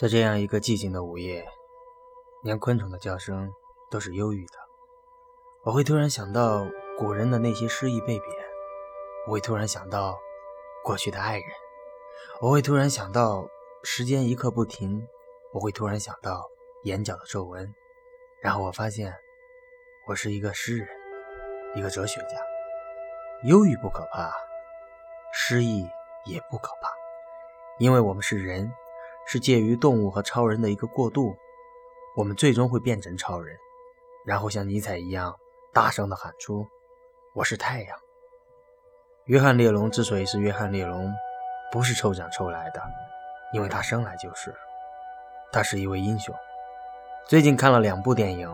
在这样一个寂静的午夜，连昆虫的叫声都是忧郁的。我会突然想到古人的那些诗意被贬，我会突然想到过去的爱人，我会突然想到时间一刻不停，我会突然想到眼角的皱纹。然后我发现，我是一个诗人，一个哲学家。忧郁不可怕，失意也不可怕，因为我们是人。是介于动物和超人的一个过渡，我们最终会变成超人，然后像尼采一样大声地喊出：“我是太阳。”约翰列侬之所以是约翰列侬，不是抽奖抽来的，因为他生来就是，他是一位英雄。最近看了两部电影，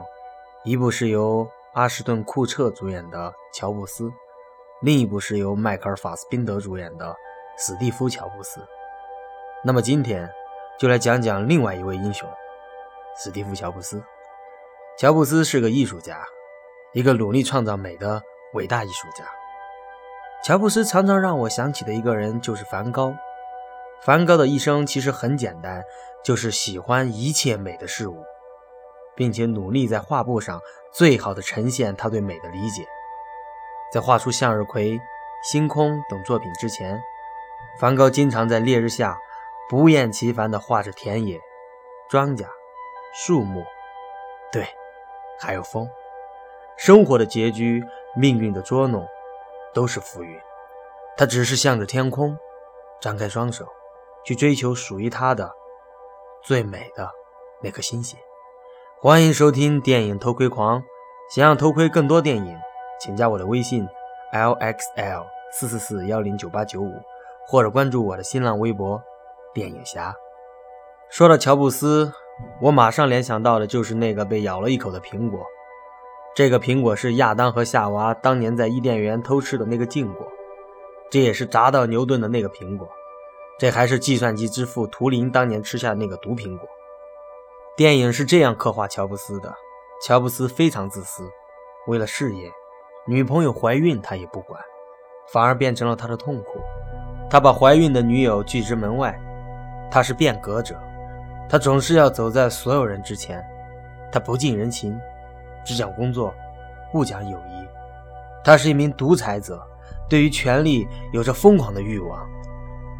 一部是由阿什顿·库彻主演的《乔布斯》，另一部是由迈克尔·法斯宾德主演的《史蒂夫·乔布斯》。那么今天。就来讲讲另外一位英雄，史蒂夫·乔布斯。乔布斯是个艺术家，一个努力创造美的伟大艺术家。乔布斯常常让我想起的一个人就是梵高。梵高的一生其实很简单，就是喜欢一切美的事物，并且努力在画布上最好的呈现他对美的理解。在画出向日葵、星空等作品之前，梵高经常在烈日下。不厌其烦地画着田野、庄稼、树木，对，还有风。生活的拮据、命运的捉弄，都是浮云。他只是向着天空，张开双手，去追求属于他的最美的那颗星星。欢迎收听电影偷窥狂。想要偷窥更多电影，请加我的微信：lxl 四四四幺零九八九五，或者关注我的新浪微博。电影侠说到乔布斯，我马上联想到的就是那个被咬了一口的苹果。这个苹果是亚当和夏娃当年在伊甸园偷吃的那个禁果，这也是砸到牛顿的那个苹果，这还是计算机之父图灵当年吃下的那个毒苹果。电影是这样刻画乔布斯的：乔布斯非常自私，为了事业，女朋友怀孕他也不管，反而变成了他的痛苦。他把怀孕的女友拒之门外。他是变革者，他总是要走在所有人之前。他不近人情，只讲工作，不讲友谊。他是一名独裁者，对于权力有着疯狂的欲望。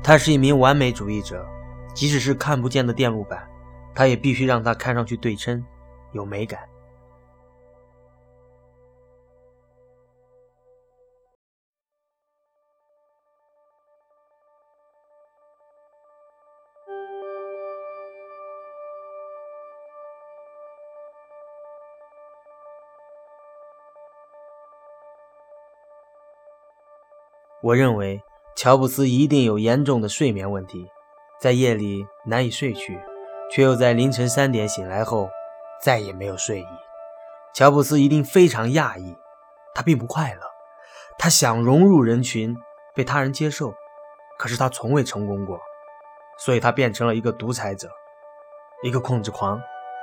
他是一名完美主义者，即使是看不见的电路板，他也必须让它看上去对称，有美感。我认为乔布斯一定有严重的睡眠问题，在夜里难以睡去，却又在凌晨三点醒来后再也没有睡意。乔布斯一定非常讶异，他并不快乐，他想融入人群，被他人接受，可是他从未成功过，所以他变成了一个独裁者，一个控制狂，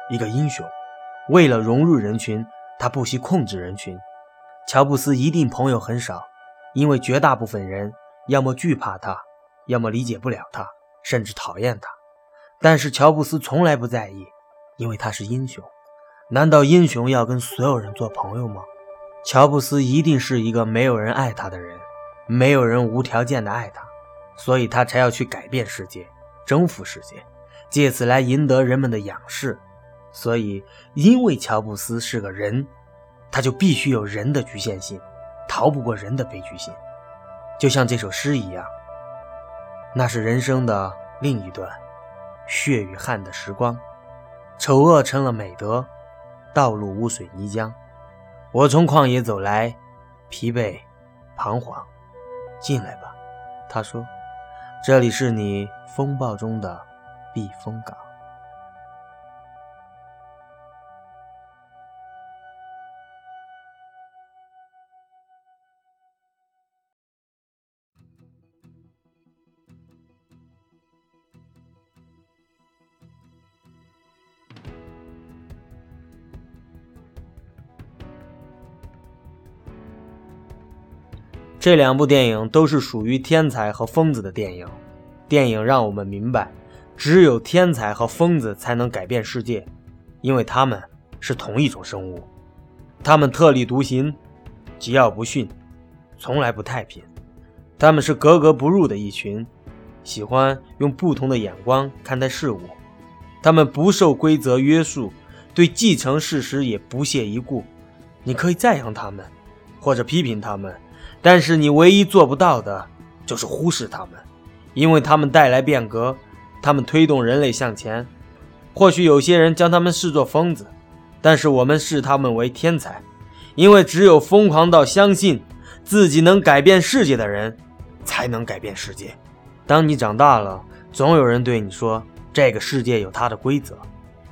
一个英雄。为了融入人群，他不惜控制人群。乔布斯一定朋友很少。因为绝大部分人要么惧怕他，要么理解不了他，甚至讨厌他。但是乔布斯从来不在意，因为他是英雄。难道英雄要跟所有人做朋友吗？乔布斯一定是一个没有人爱他的人，没有人无条件的爱他，所以他才要去改变世界，征服世界，借此来赢得人们的仰视。所以，因为乔布斯是个人，他就必须有人的局限性。逃不过人的悲剧性，就像这首诗一样。那是人生的另一段血与汗的时光，丑恶成了美德，道路污水泥浆。我从旷野走来，疲惫、彷徨。进来吧，他说，这里是你风暴中的避风港。这两部电影都是属于天才和疯子的电影。电影让我们明白，只有天才和疯子才能改变世界，因为他们是同一种生物。他们特立独行，桀骜不驯，从来不太平。他们是格格不入的一群，喜欢用不同的眼光看待事物。他们不受规则约束，对继承事实也不屑一顾。你可以赞扬他们，或者批评他们，但是你唯一做不到的就是忽视他们，因为他们带来变革，他们推动人类向前。或许有些人将他们视作疯子，但是我们视他们为天才，因为只有疯狂到相信自己能改变世界的人，才能改变世界。当你长大了，总有人对你说：“这个世界有它的规则，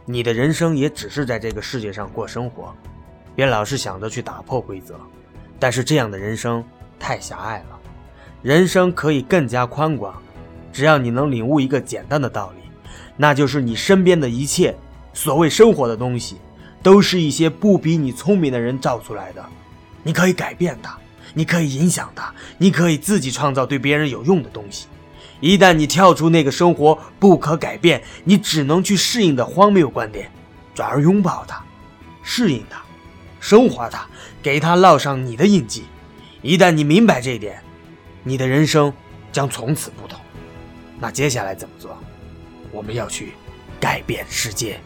你的人生也只是在这个世界上过生活。”别老是想着去打破规则，但是这样的人生太狭隘了。人生可以更加宽广，只要你能领悟一个简单的道理，那就是你身边的一切，所谓生活的东西，都是一些不比你聪明的人造出来的。你可以改变它，你可以影响它，你可以自己创造对别人有用的东西。一旦你跳出那个生活不可改变、你只能去适应的荒谬观点，转而拥抱它，适应它。升华它，给它烙上你的印记。一旦你明白这一点，你的人生将从此不同。那接下来怎么做？我们要去改变世界。